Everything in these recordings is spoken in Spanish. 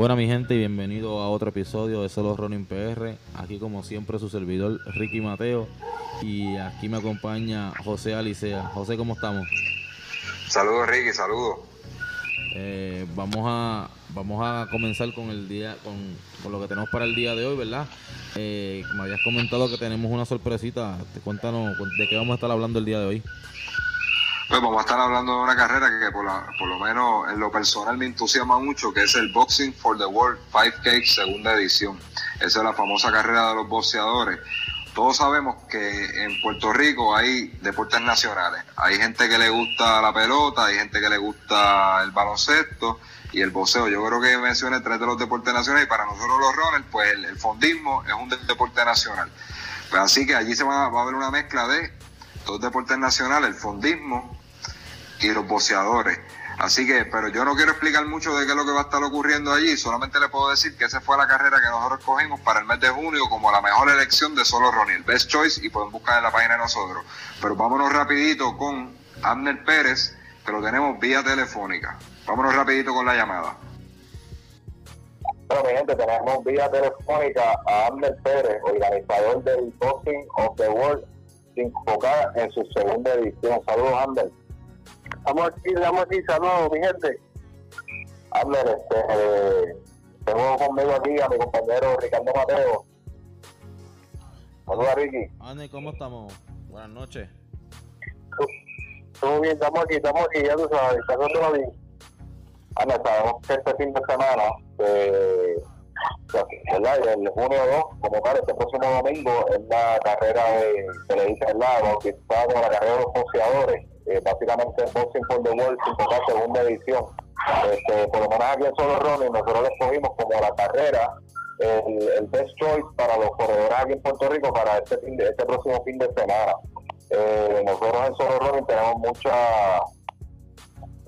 Bueno mi gente y bienvenido a otro episodio de Solo Running PR. Aquí como siempre su servidor Ricky Mateo y aquí me acompaña José Alicea. José, ¿cómo estamos? Saludos Ricky, saludos. Eh, vamos a vamos a comenzar con el día con, con lo que tenemos para el día de hoy, ¿verdad? Eh, me habías comentado que tenemos una sorpresita. Cuéntanos de qué vamos a estar hablando el día de hoy. Pues vamos a estar hablando de una carrera que por, la- por lo menos en lo personal me entusiasma mucho, que es el Boxing for the World 5K segunda edición. Esa es la famosa carrera de los boxeadores. Todos sabemos que en Puerto Rico hay deportes nacionales. Hay gente que le gusta la pelota, hay gente que le gusta el baloncesto y el boxeo. Yo creo que mencioné tres de los deportes nacionales y para nosotros los runners, pues el, fondismo es un de- deporte nacional. Pues así que allí se va, va a haber una mezcla de dos deportes nacionales, el fondismo y los boxeadores. Así que, pero yo no quiero explicar mucho de qué es lo que va a estar ocurriendo allí, solamente le puedo decir que esa fue la carrera que nosotros escogimos para el mes de junio como la mejor elección de solo Ronnie, best choice, y pueden buscar en la página de nosotros. Pero vámonos rapidito con Abner Pérez, que lo tenemos vía telefónica. Vámonos rapidito con la llamada. Bueno, mi gente, tenemos vía telefónica a Ander Pérez, organizador del Boxing of the World 5K en su segunda edición. Saludos, Ander. Estamos aquí, estamos aquí, saludos, mi gente. Ander, este, eh, tengo conmigo aquí a mi compañero Ricardo Mateo. Saludos, Ricky. Andy, ¿cómo estamos? Buenas noches. Todo bien, estamos aquí, estamos aquí, ya tú sabes, pasándolo bien. Ana, sabemos que este fin de semana, eh, ¿verdad? El junio 2, como tal, este próximo domingo, es la carrera de, que le dice, ¿verdad? Bautizada como la carrera de los boxeadores, eh, básicamente el Boxing for the World 5K segunda edición. Este, por lo menos aquí en Solo Running, nosotros le escogimos como la carrera, el, el best choice para los corredores aquí en Puerto Rico para este, fin de, este próximo fin de semana. Eh, nosotros en Solo Running tenemos mucha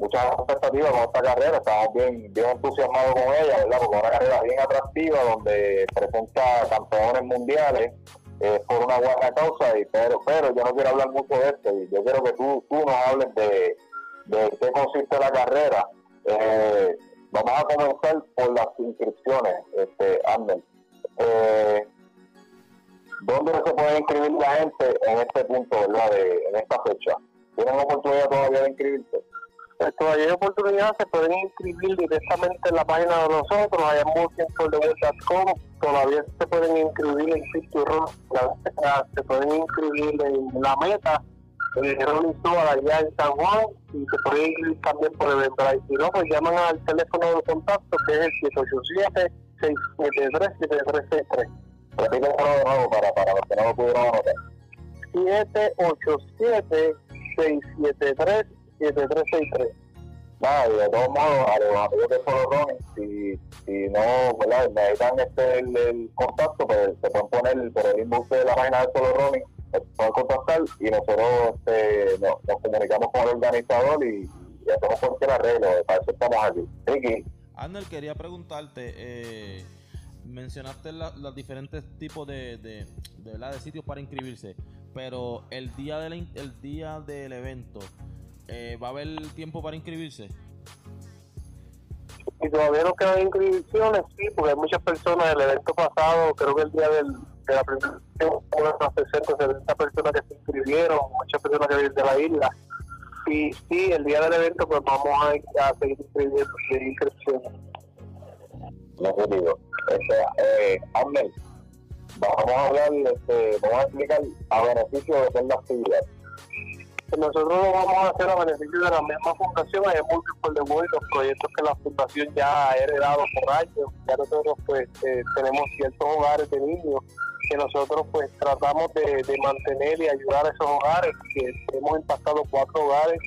muchas expectativas con esta carrera, estamos bien, bien entusiasmados con ella, ¿verdad? Porque es una carrera bien atractiva donde presenta campeones mundiales por una buena causa, y, pero, pero yo no quiero hablar mucho de esto, y yo quiero que tú, tú nos hables de, de qué consiste la carrera. Eh, vamos a comenzar por las inscripciones, este, Ander. Eh, ¿Dónde se puede inscribir la gente en este punto, verdad, de, en esta fecha? ¿Tienen oportunidad todavía de inscribirse? Pues todavía hay oportunidad, se pueden inscribir directamente en la página de nosotros, allá en todavía se pueden inscribir en Run, se pueden inscribir en La Meta, en Soa allá en San Juan, y se pueden inscribir también por Eventbrite. Si no, pues llaman al teléfono de contacto que es el 787-673-7363. Repítelo de nuevo para, para los que no lo pudieron anotar. 787-673-7363. Nada, y de todos modos, a los amigos de Solo Running, si, si no, ¿verdad? necesitan este, el, el contacto, pues se pueden poner por el inbox de la página de Solo Running, se pueden contactar y nosotros este, nos, nos comunicamos con el organizador y, y hacemos cualquier arreglo, para eso estamos aquí. Ricky, Arnold, quería preguntarte, eh, mencionaste los diferentes tipos de, de, de, ¿verdad? de sitios para inscribirse, pero el día del, el día del evento, eh, ¿va a haber tiempo para inscribirse? Y todavía no quedan inscripciones, sí, porque hay muchas personas del evento pasado, creo que el día del, de la presentación, unas 60, 70 personas que se inscribieron, muchas personas que vienen de la isla. Y sí, el día del evento, pues vamos a, a seguir inscribiendo seguir inscripciones. no te digo, este, eh, Amner, vamos a hablar, este, vamos a explicar a beneficio de hacer la actividad. Nosotros lo vamos a hacer a beneficio de la misma fundación, hay the World, los proyectos que la fundación ya ha heredado por años. Ya nosotros pues eh, tenemos ciertos hogares de niños que nosotros pues tratamos de, de mantener y ayudar a esos hogares, que hemos impactado cuatro hogares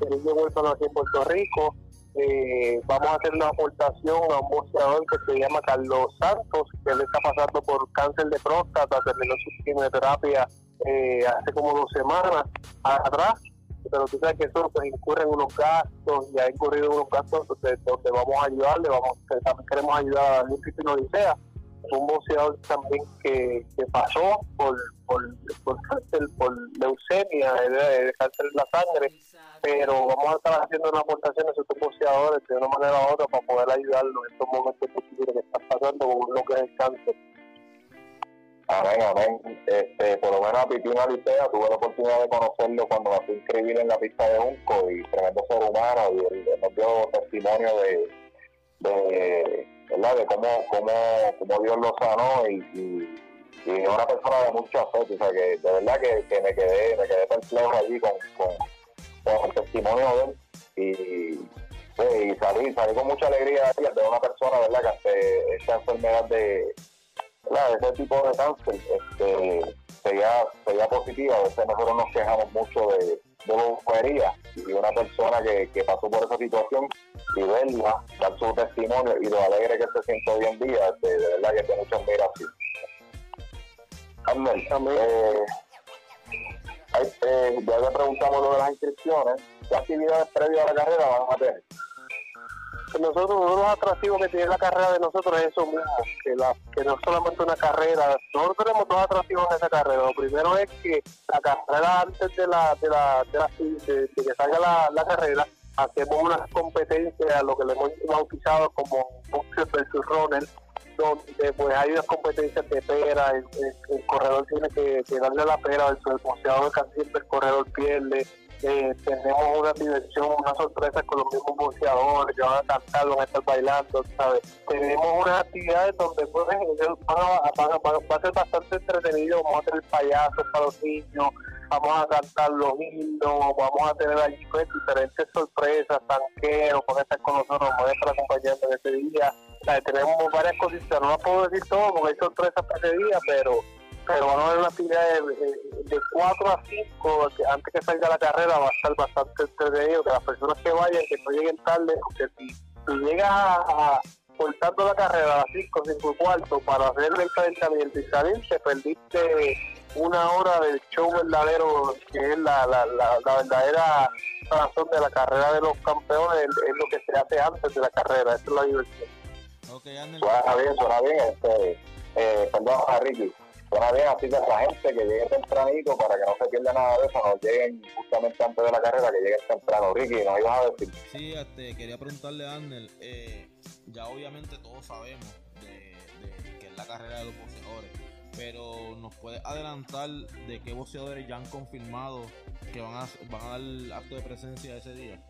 de niños huérfanos aquí en Puerto Rico, eh, vamos a hacer una aportación a un boxeador que se llama Carlos Santos, que él está pasando por cáncer de próstata, terminó su quimioterapia eh, hace como dos semanas atrás, pero tú sabes que eso pues incurre en unos gastos y ha incurrido unos gastos donde, vamos a ayudarle, vamos, queremos ayudar a Daniel Cristina Odisea, un boxeador también que, pasó por, por, por por leucemia, de, de en la sangre, pero vamos a estar haciendo una aportación a estos boxeadores de una manera u otra para poder ayudarlos en estos momentos difíciles que están pasando con lo que es el cáncer. Amén, amén. Este, por lo menos a Pipino Alicea tuve la oportunidad de conocerlo cuando me fui a inscribir en la pista de Unco y tremendo ser humano y él, él nos dio testimonio de, de, ¿verdad? de cómo, cómo, cómo Dios lo sanó y, y, y una persona de mucha fe, o sea que de verdad que, que me quedé, me quedé perplejo allí con, con, con el testimonio de él y, pues, y salí, salí con mucha alegría de de una persona verdad que ante esta enfermedad de ¿verdad? ese tipo de cáncer este, sería, sería positiva. A veces nosotros nos quejamos mucho de, de bobería y una persona que, que pasó por esa situación y verla, dar su testimonio y lo alegre que se siente hoy en día, de, de verdad que tiene mucha admiración. Amén. Eh, eh, ya le preguntamos lo de las inscripciones. ¿Qué actividades previas a la carrera van a tener? Nosotros uno de los atractivos que tiene la carrera de nosotros es eso mismo, que, la, que no solamente una carrera, nosotros tenemos dos atractivos en esa carrera. Lo primero es que la carrera antes de la de la, de, que salga la, carrera, hacemos unas competencias, lo que le hemos bautizado como boxer versus runner, donde pues hay unas competencias de pera, el, corredor tiene que, darle la pera, el, el boxeador casi siempre el corredor pierde, eh, tenemos una diversión, una sorpresa con los mismos boxeadores que van a cantar, van a estar bailando, ¿sabes? Tenemos unas actividades donde pues, ellos van a, van a- van va a ser bastante entretenido, vamos a tener payasos para los niños, vamos a cantar los himnos, vamos a tener allí pues, diferentes sorpresas, tanqueros, van a estar con nosotros, estar acompañando en ese día. Tenemos varias cositas, no las puedo decir todo porque hay sorpresas para ese día, pero pero van a haber una actividad de, de, de 4 a 5, que antes que salga la carrera va a estar bastante entretenido, que las personas que vayan, que no lleguen tarde, porque si, si llegas a, a cortando la carrera a las 5, 5 y cuarto para hacer el calentamiento y salir, te perdiste una hora del show verdadero, que es la, la, la, la verdadera razón de la carrera de los campeones, es, lo que se hace antes de la carrera, esa es la diversión. Ok, Arnel. Suena bien, suena bien. Este, eh, perdón, a Ricky. Suena bien, así que esa gente que llegue tempranito para que no se pierda nada de eso, no lleguen justamente antes de la carrera, que lleguen temprano. Ricky, nos ibas a decir. Sí, este, quería preguntarle a Arnel, eh, ya obviamente todos sabemos de, de que es la carrera de los boxeadores, pero nos puede adelantar de qué boxeadores ya han confirmado que van a, van a dar acto de presencia ese día.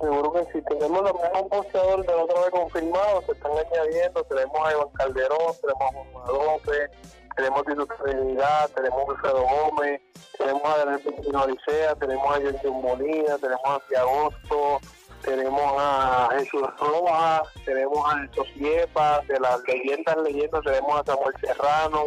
Seguro que sí, tenemos los mismos boxeadores de otra vez confirmados, se están añadiendo, tenemos a Iván Calderón, tenemos a López, tenemos a Tito Trinidad, tenemos a Alfredo Gómez, tenemos a Daniel Pintino Alicea, tenemos a Jorge Molina, tenemos a Piagosto, tenemos a Jesús Rojas, tenemos a Jesús Yepa, de las leyendas leyendas tenemos a Samuel Serrano,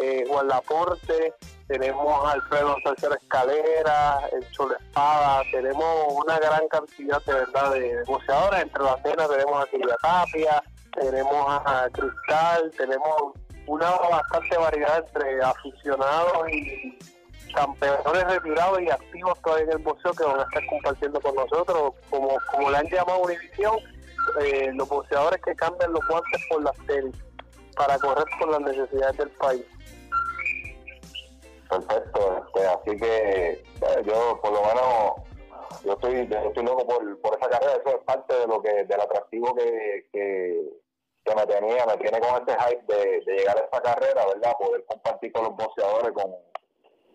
eh, Juan Laporte, tenemos a Alfredo Sánchez Escalera, el Cholo Espada, tenemos una gran cantidad de verdad de boxeadores, entre las cenas tenemos a Silvia Tapia, tenemos a Cristal, tenemos una bastante variedad entre aficionados y campeones retirados y activos todavía en el boxeo que van a estar compartiendo con nosotros, como, como le han llamado Univisión, eh, los boxeadores que cambian los guantes por las tenis para correr con las necesidades del país. Perfecto, este, así que eh, yo por lo menos yo estoy, estoy loco por, por esa carrera, eso es parte de lo que, del atractivo que, que, que me tenía, me tiene con este hype de, de llegar a esta carrera, ¿verdad? Poder compartir con los boxeadores, con,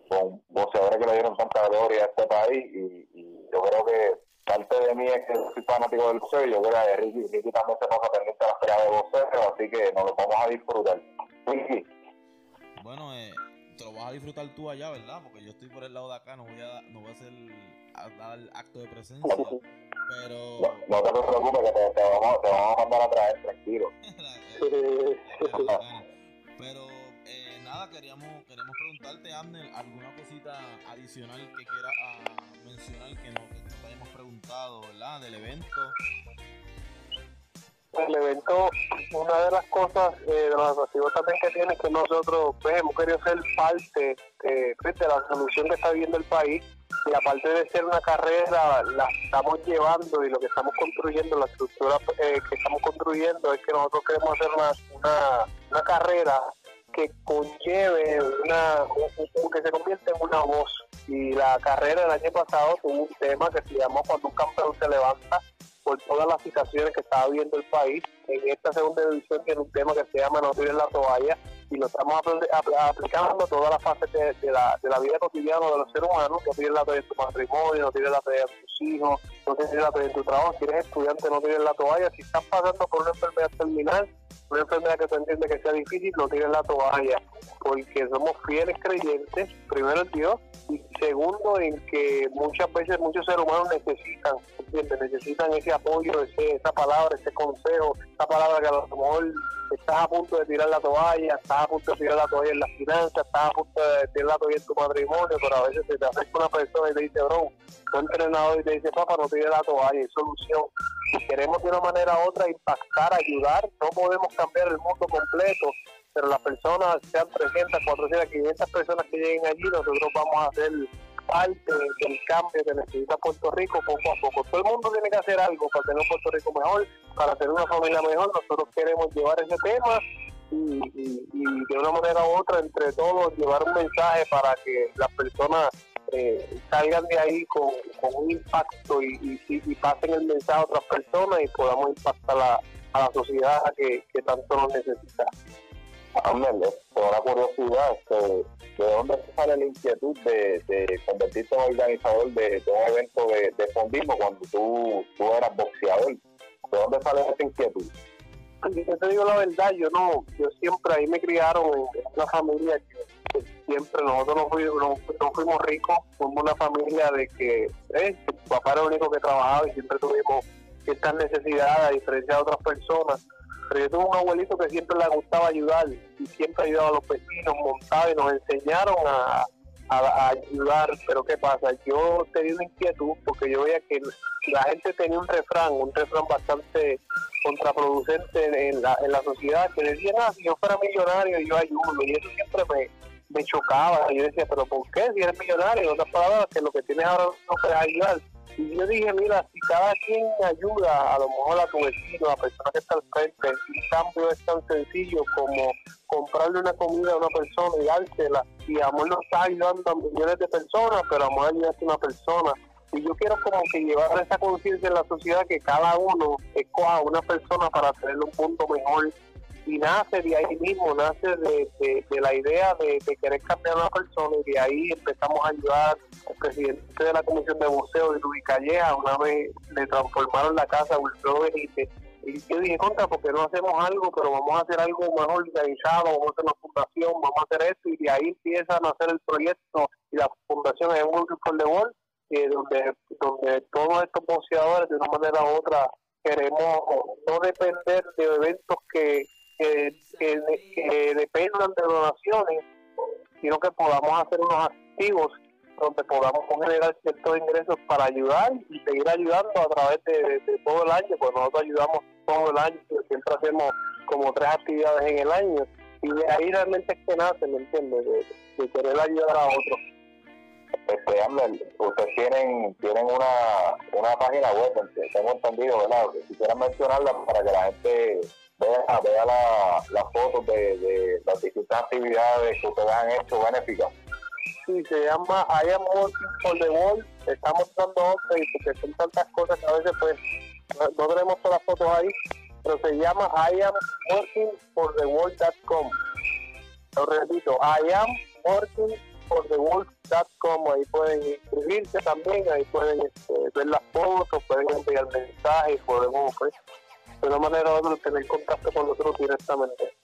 con boxeadores que le dieron tanta gloria a este país y, y yo creo que parte de mí es que soy fanático del boxeo y yo creo que Ricky, Ricky también se pasa pendiente a las peleas de boxeo, así que nos lo vamos a disfrutar. Ricky, Bueno, eh, te lo vas a disfrutar tú allá, ¿verdad? Porque yo estoy por el lado de acá, no voy a, no voy a hacer a dar acto de presencia, pero... no, no te preocupes que te, te vamos, te vamos a mandar a traer, tranquilo. Pero eh, nada, queríamos, queríamos preguntarte, Abner, alguna cosita adicional que quieras ah, mencionar que no, que te hayamos preguntado, ¿verdad? Del evento. El evento, una de las cosas, eh, de los atractivos también que tiene es que nosotros pues, hemos querido ser parte eh, de la solución que está viviendo el país y aparte de ser una carrera, la estamos llevando y lo que estamos construyendo, la estructura eh, que estamos construyendo es que nosotros queremos hacer una, una, carrera que conlleve una, que se convierte en una voz. Y la carrera del año pasado tuvo un tema que se llamó Cuando un campeón se levanta, por todas las situaciones que estaba viendo el país. En esta segunda edición tiene un tema que se llama No tires la toalla y lo estamos aplicando a todas las fases de, la, de vida cotidiana de los seres humanos. No tires la en tu matrimonio, no tires la en tus hijos, no tires la en tu trabajo. Si eres estudiante, no tires la toalla. Si estás pasando por una enfermedad terminal, una enfermedad que tú entiendes que sea difícil, no tires la toalla, porque somos fieles creyentes, primero en Dios, y segundo en que muchas veces muchos seres humanos necesitan, ¿entiendes? necesitan ese apoyo, ese, esa palabra, ese consejo, esa palabra que a lo mejor estás a punto de tirar la toalla, estás a punto de tirar la toalla en las finanzas, estás a punto de tirar la toalla en tu matrimonio, pero a veces se te acerca una persona y te dice, bro, un entrenador y te dice, papá, no tires la toalla, hay solución. Queremos de una manera u otra impactar, ayudar, no podemos cambiar el mundo completo, pero las personas, sean 300, 400, 500 personas que lleguen allí, nosotros vamos a hacer parte del cambio que necesita Puerto Rico poco a poco. Todo el mundo tiene que hacer algo para tener un Puerto Rico mejor, para tener una familia mejor. Nosotros queremos llevar ese tema y, de una manera u otra, entre todos, llevar un mensaje para que las personas eh, salgan de ahí con, un impacto y, pasen el mensaje a otras personas y podamos impactar a, a la sociedad que, que tanto nos necesita. Ándale, por una curiosidad, este, ¿de dónde sale la inquietud de, de convertirte en organizador de, un evento de, de, fondismo cuando tú, tú eras boxeador? ¿De dónde sale esa inquietud? Yo te digo la verdad, yo no, yo siempre ahí me criaron en una familia que, siempre nosotros no fuimos, no, fuimos ricos, fuimos una familia de que eh, papá era el único que trabajaba y siempre tuvimos estas necesidades a diferencia de otras personas pero yo tuve un abuelito que siempre le gustaba ayudar y siempre ayudaba a los vecinos, montaba y nos enseñaron a, ayudar. Pero ¿qué pasa? Yo tenía una inquietud porque yo veía que la gente tenía un refrán, un refrán bastante contraproducente en la, en la sociedad, que decía, ah, si yo fuera millonario yo ayudo, y eso siempre me, me chocaba. Yo decía, pero ¿por qué? Si eres millonario, en otras palabras, que lo que tienes ahora no puedes ayudar. Y yo dije, mira, si cada quien ayuda, a lo mejor a tu vecino, a la persona que está al frente, el cambio es tan sencillo como comprarle una comida a una persona y dársela. Y a lo mejor no está ayudando a millones de personas, pero a lo mejor ayuda a una persona. Y yo quiero como que llevar esa conciencia en la sociedad que cada uno escoja a una persona para tener un punto mejor. Y nace de ahí mismo, nace de, la idea de, querer cambiar a una persona y de ahí empezamos a ayudar al presidente de la Comisión de de Luis Calleja, una vez le transformaron la casa a Wilfredo Benítez y yo dije, contra, porque no hacemos algo, pero vamos a hacer algo mejor organizado, vamos a hacer una fundación, vamos a hacer esto, y de ahí empiezan a hacer el proyecto, y la fundación es un for the World, donde, donde todos estos boxeadores, de una manera u otra, queremos no depender de eventos que que, dependan de donaciones, sino que podamos hacer unos activos donde podamos generar ciertos ingresos para ayudar y seguir ayudando a través de, todo el año, pues nosotros ayudamos todo el año, siempre hacemos como tres actividades en el año y de ahí realmente es que nace, ¿me entiendes? De, querer ayudar a otros. Este, ustedes tienen, tienen una, una página web, tengo entendido, ¿verdad? Si quieren mencionarla para que la gente vea, vea las la fotos de, de, las distintas actividades que ustedes han hecho benéficas. Sí, se llama I am working for the world. Estamos dando y porque son tantas cosas que a veces pues no, tenemos todas las fotos ahí, pero se llama I am working for the world.com. Lo repito, I am working for the world.com. Ahí pueden inscribirse también, ahí pueden este, ver las fotos, pueden enviar mensajes, podemos pues, de una manera u tener contacto con nosotros directamente.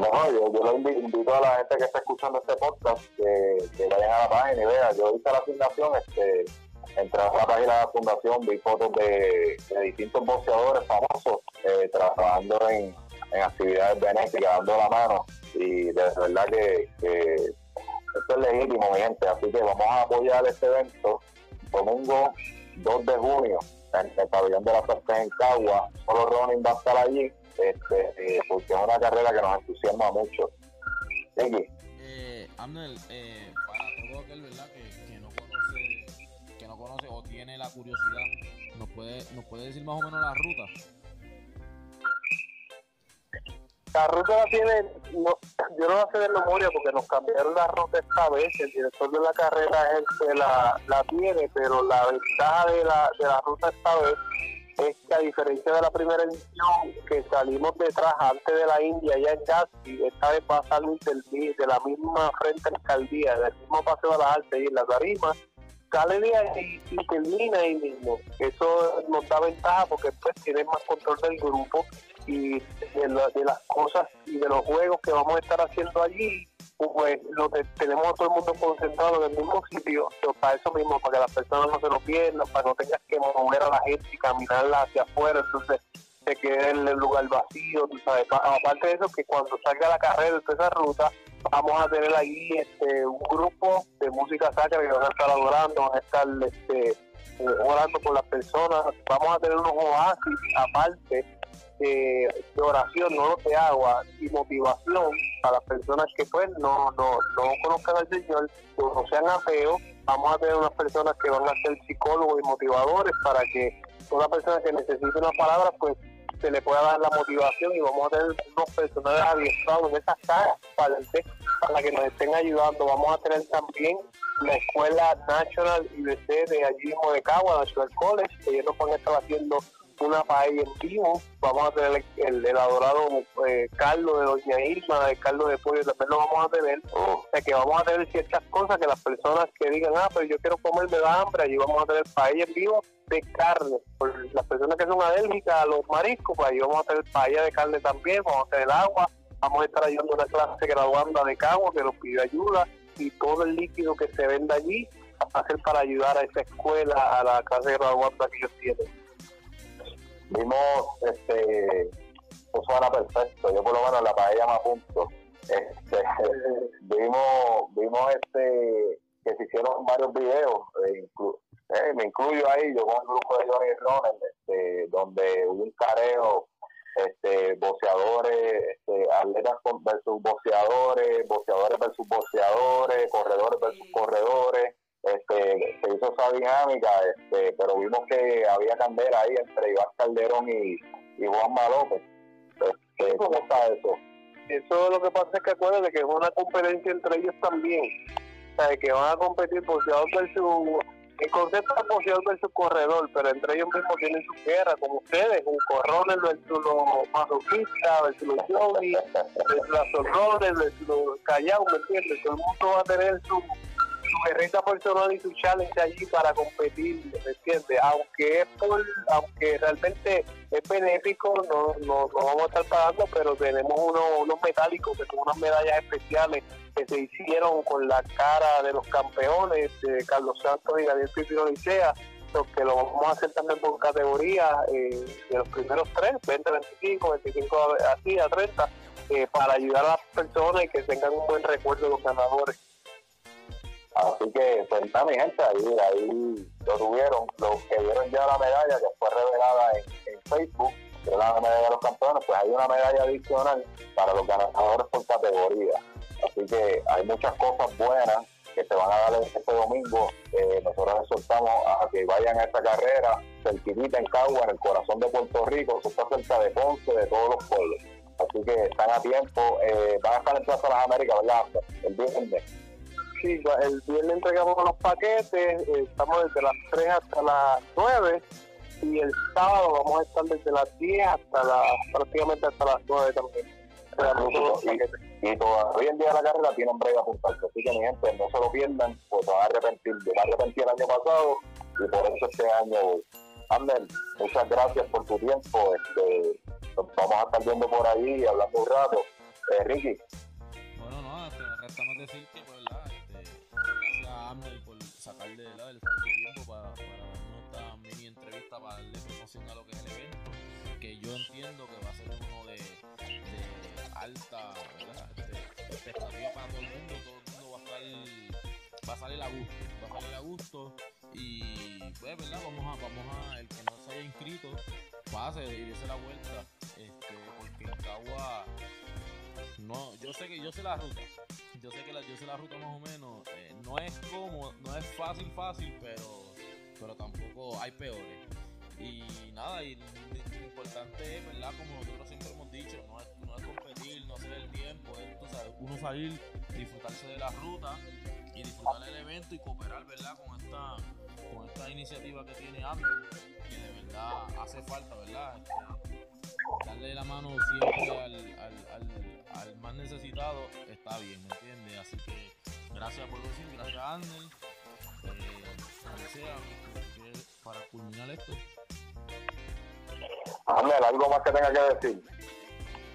No, yo, yo le invito a la gente que está escuchando este podcast que, vayan a la página y vean. Yo hice la fundación, este, entré a la página de la fundación, vi fotos de, distintos boxeadores famosos eh, trabajando en, en actividades benéficas, dando la mano. Y de verdad que, que esto es legítimo, mi gente. Así que vamos a apoyar este evento domingo 2 de junio en el pabellón de la Fuerza en Cagua. Solo Ronin va a estar allí este, eh, porque es una carrera que nos entusiasma mucho. Ricky. Eh, eh, para todo aquel ¿verdad? Que, que, no conoce, que no conoce o tiene la curiosidad, ¿nos puede, ¿nos puede decir más o menos la ruta? La ruta la tiene, no, yo no sé de memoria porque nos cambiaron la ruta esta vez, el director de la carrera es el que la, la tiene, pero la ventaja de la, de la ruta esta vez es que a diferencia de la primera edición que salimos detrás antes de la India ya en Gatsby, esta vez va a salir de la misma frente alcaldía, del mismo paseo de las Altas y en la tarima, sale de ahí y termina ahí mismo. Eso nos da ventaja porque después tiene más control del grupo y de, la, de, las cosas y de los juegos que vamos a estar haciendo allí, pues lo tenemos a todo el mundo concentrado en el mismo sitio, pero para eso mismo, para que las personas no se lo pierdan, para no tengas que mover a la gente y caminarla hacia afuera, entonces se quede el lugar vacío, tú sabes. Aparte de eso, que cuando salga la carrera de esa ruta, vamos a tener ahí este, un grupo de música sacra que van a estar adorando, van a estar este, orando por las personas, vamos a tener unos oasis aparte de, oración, no de agua y motivación para las personas que pues no, no, no conozcan al Señor, o no sean ateos, vamos a tener unas personas que van a ser psicólogos y motivadores para que toda persona que necesite una palabra pues se le pueda dar la motivación y vamos a tener unos personajes adiestrados en esas caras para, para que nos estén ayudando. Vamos a tener también la escuela National IBC de allí mismo de Cagua, National College, que ellos nos van a estar haciendo una paella en vivo. Vamos a tener el, el adorado eh, caldo de Doña Irma, el caldo de pollo, también lo vamos a tener. O sea que vamos a tener ciertas cosas que las personas que digan, ah, pero yo quiero comer, me da hambre, allí vamos a tener paella en vivo de carne. Por las personas que son alérgicas a los mariscos, pues allí vamos a tener paella de carne también, vamos a tener agua, vamos a estar ayudando a una clase graduanda de Cagua que nos pidió ayuda y todo el líquido que se venda allí va a ser para ayudar a esa escuela, a la clase graduanda que ellos tienen vimos este eso era perfecto. Yo por lo menos la paella me apunto. Este, vimos vimos este que se hicieron varios videos eh, inclu eh, me incluyo ahí yo con el grupo de Johnny Ronald este, donde hubo un careo este boxeadores este, atletas versus boxeadores boxeadores versus boxeadores corredores versus corredores este, se hizo esa dinámica, este, pero vimos que había candela ahí entre Iván Calderón y, y Juanma ¿Cómo está eso? Eso lo que pasa es que acuérdense que es una competencia entre ellos también. O sea, que van a competir boxeador versus... El concepto es boxeador versus corredor, pero entre ellos mismos tienen su guerra, como ustedes, un corrones versus los masoquistas, versus los yogi, versus las horrores, versus los callados, ¿me entiendes? Todo el mundo va a tener su su guerrita personal y su challenge allí para competir, ¿me entiendes? Aunque es por, aunque realmente es benéfico, no, no, no vamos a estar pagando, pero tenemos unos, unos metálicos que son unas medallas especiales que se hicieron con la cara de los campeones Carlos Santos y Gabriel Pipino Licea, que lo vamos a hacer también por categoría eh, de los primeros tres, 20, 25, 25 así a 30, eh, para ayudar a las personas y que tengan un buen recuerdo de los ganadores. Así que, pues mi gente, ahí, ahí lo tuvieron. Los que vieron ya la medalla que fue revelada en, Facebook, que es la medalla de los campeones, pues hay una medalla adicional para los ganadores por categoría. Así que hay muchas cosas buenas que se van a dar este domingo. Eh, nosotros les soltamos a que vayan a esta carrera, cerquita en Cagua, en el corazón de Puerto Rico, eso está cerca de Ponce, de todos los pueblos. Así que están a tiempo, eh, van a estar en Plaza Las Américas, ¿verdad? El viernes sí, el viernes entregamos los paquetes, eh, estamos desde las 3 hasta las 9 y el sábado vamos a estar desde las 10 hasta las, prácticamente hasta las 9 también. Y, y, todavía en día la carrera tienen brega apuntarse, así que mi gente no se lo pierdan, pues se van a arrepentir. Yo me arrepentí el año pasado y por eso este año voy. Ander, muchas gracias por tu tiempo. Este, vamos a estar viendo por ahí hablando un rato. Eh, Ricky. Bueno, no, restamos decir que sacarle ¿verdad? el tiempo para, para esta mini entrevista para darle promoción a lo que es el evento, que yo entiendo que va a ser uno de, alta este, expectativa para todo el mundo. Todo el mundo va a estar, va a salir a gusto, va a salir a gusto y pues, ¿verdad? Vamos a, vamos a, el que no se haya inscrito, pase y dése la vuelta, este, porque en Cagua, no, yo sé que yo sé la ruta, yo sé que la, yo sé la ruta más o menos, eh, no es como, no es fácil, fácil, pero, pero tampoco hay peores. Y nada, y lo importante es, ¿verdad? Como nosotros siempre hemos dicho, no es, no es competir, no hacer el tiempo, es tú sabes, uno salir, disfrutarse de la ruta y disfrutar el evento y cooperar, ¿verdad? Con esta, con esta iniciativa que tiene Amber, que de verdad hace falta, ¿verdad? Este, darle la mano siempre al, al, al, más necesitado está bien, ¿me entiendes? Así que gracias por decir, gracias Ander. Eh, para culminar esto. Ángel, algo más que tenga que decir.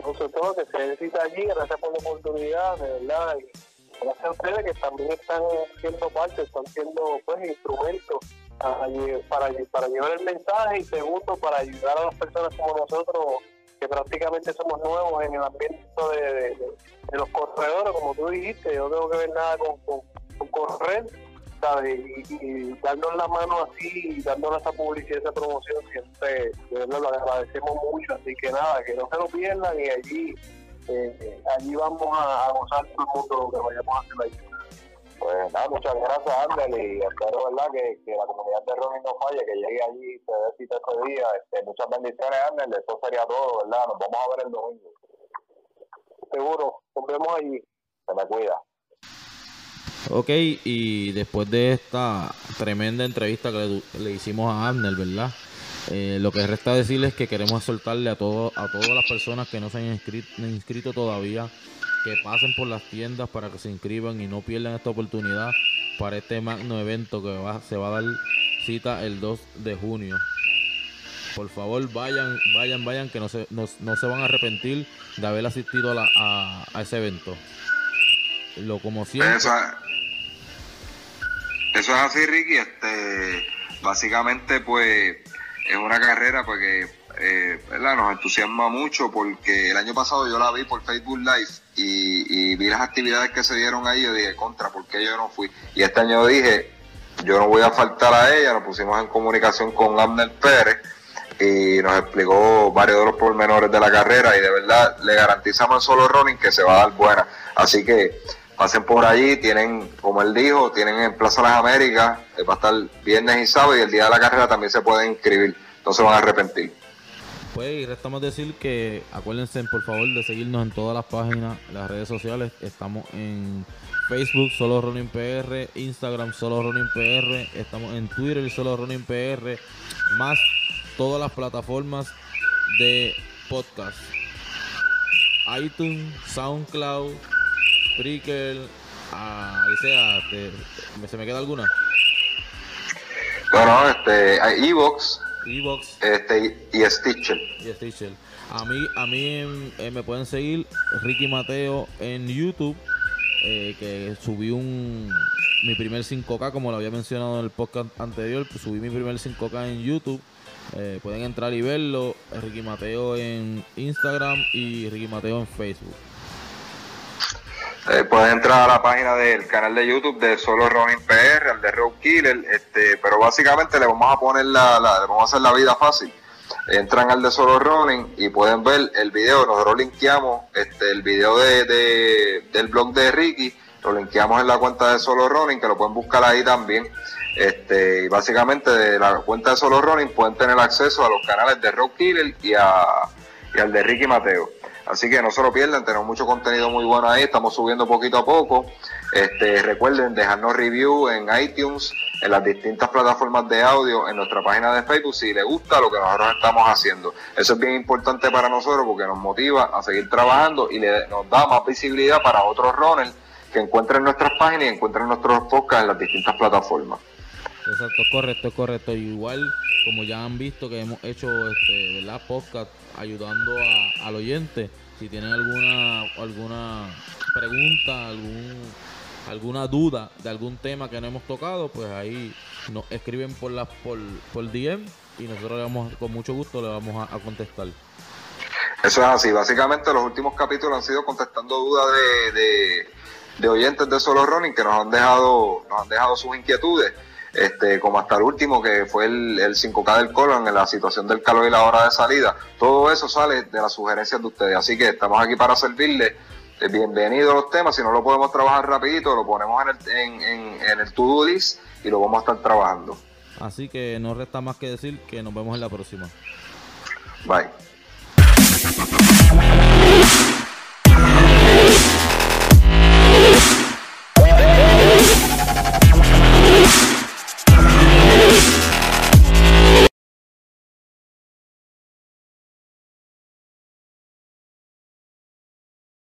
Sobre todo que se necesita allí, gracias por la oportunidad, de verdad. Y gracias a ustedes que también están siendo parte, están siendo pues instrumentos para, para, llevar el mensaje y segundo para ayudar a las personas como nosotros que prácticamente somos nuevos en el ambiente de, los corredores, como tú dijiste, yo tengo que ver nada con, correr y, y, darnos la mano así, dándonos esa publicidad, esa promoción, siempre lo agradecemos mucho, así que nada, que no se lo pierdan y allí eh, allí vamos a, gozar todo el mundo lo que vayamos a hacer ahí. Pues nada, muchas gracias Ángel y espero verdad que, que la comunidad de Ronnie no falle, que llegue allí te dé cita ese día. Este, muchas bendiciones Ángel, eso sería todo, ¿verdad? Nos vamos a ver el domingo. Seguro, nos vemos allí. Se me cuida. Ok, y después de esta tremenda entrevista que le, hicimos a Abner, ¿verdad? Eh, lo que resta decirles es que queremos soltarle a, todo, a todas las personas que no se han inscrito, todavía que pasen por las tiendas para que se inscriban y no pierdan esta oportunidad para este magno evento que va, se va a dar cita el 2 de junio. Por favor, vayan, vayan, vayan, que no se, no, se van a arrepentir de haber asistido a, a, a ese evento. Lo como siempre. Eso es así, Ricky. Este, básicamente, pues, es una carrera porque eh, nos entusiasma mucho porque el año pasado yo la vi por Facebook Live y, vi las actividades que se dieron ahí y yo dije, contra, ¿por qué yo no fui? Y este año dije, yo no voy a faltar a ella, nos pusimos en comunicación con Abner Pérez y nos explicó varios de los pormenores de la carrera y de verdad le garantizamos solo running que se va a dar buena. Así que pasen por allí, tienen, como él dijo, tienen en Plaza Las Américas, eh, va a estar viernes y sábado y el día de la carrera también se pueden inscribir, no se van a arrepentir. Pues y restamos decir que acuérdense por favor de seguirnos en todas las páginas, las redes sociales, estamos en Facebook Solo Running PR, Instagram Solo Running PR, estamos en Twitter Solo Running PR, más todas las plataformas de podcast. iTunes, SoundCloud, Spreaker, ah, sea, ¿se me queda alguna? Bueno, este, Evox, Evox este, y Stitcher. Y Stitcher. A mí, a mí eh, me pueden seguir Ricky Mateo en YouTube, eh, que subí un mi primer 5K, como lo había mencionado en el podcast anterior, pues subí mi primer 5K en YouTube. Eh, pueden entrar y verlo. Ricky Mateo en Instagram y Ricky Mateo en Facebook. Eh, puedes entrar a la página del canal de YouTube de Solo Running PR, al de Road Killer, este, pero básicamente le vamos a poner la, la, le vamos a hacer la vida fácil. Entran al de Solo Running y pueden ver el video, nosotros linkeamos este, el video de, de, del blog de Ricky, lo linkeamos en la cuenta de Solo Running, que lo pueden buscar ahí también. Este, y básicamente de la cuenta de Solo Running pueden tener acceso a los canales de Road Killer y, a, y al de Ricky Mateo. Así que no se lo pierdan, tenemos mucho contenido muy bueno ahí, estamos subiendo poquito a poco. Este, recuerden dejarnos review en iTunes, en las distintas plataformas de audio, en nuestra página de Facebook si les gusta lo que nosotros estamos haciendo. Eso es bien importante para nosotros porque nos motiva a seguir trabajando y le, nos da más visibilidad para otros runners que encuentren nuestras páginas y encuentren nuestros podcasts en las distintas plataformas. Exacto, correcto, correcto. Igual, como ya han visto que hemos hecho este, ¿verdad? podcast ayudando al oyente. Si tienen alguna alguna pregunta, algún alguna duda de algún tema que no hemos tocado, pues ahí nos escriben por las por, por DM y nosotros le vamos con mucho gusto le vamos a, contestar. Eso es así. Básicamente los últimos capítulos han sido contestando dudas de, de, de oyentes de Solo Running que nos han dejado, nos han dejado sus inquietudes. Este, como hasta el último que fue el, el 5K del colon en la situación del calor y la hora de salida. Todo eso sale de las sugerencias de ustedes. Así que estamos aquí para servirles. Eh, Bienvenidos los temas. Si no lo podemos trabajar rapidito, lo ponemos en el, en, en, en el to-do list y lo vamos a estar trabajando. Así que no resta más que decir que nos vemos en la próxima. Bye.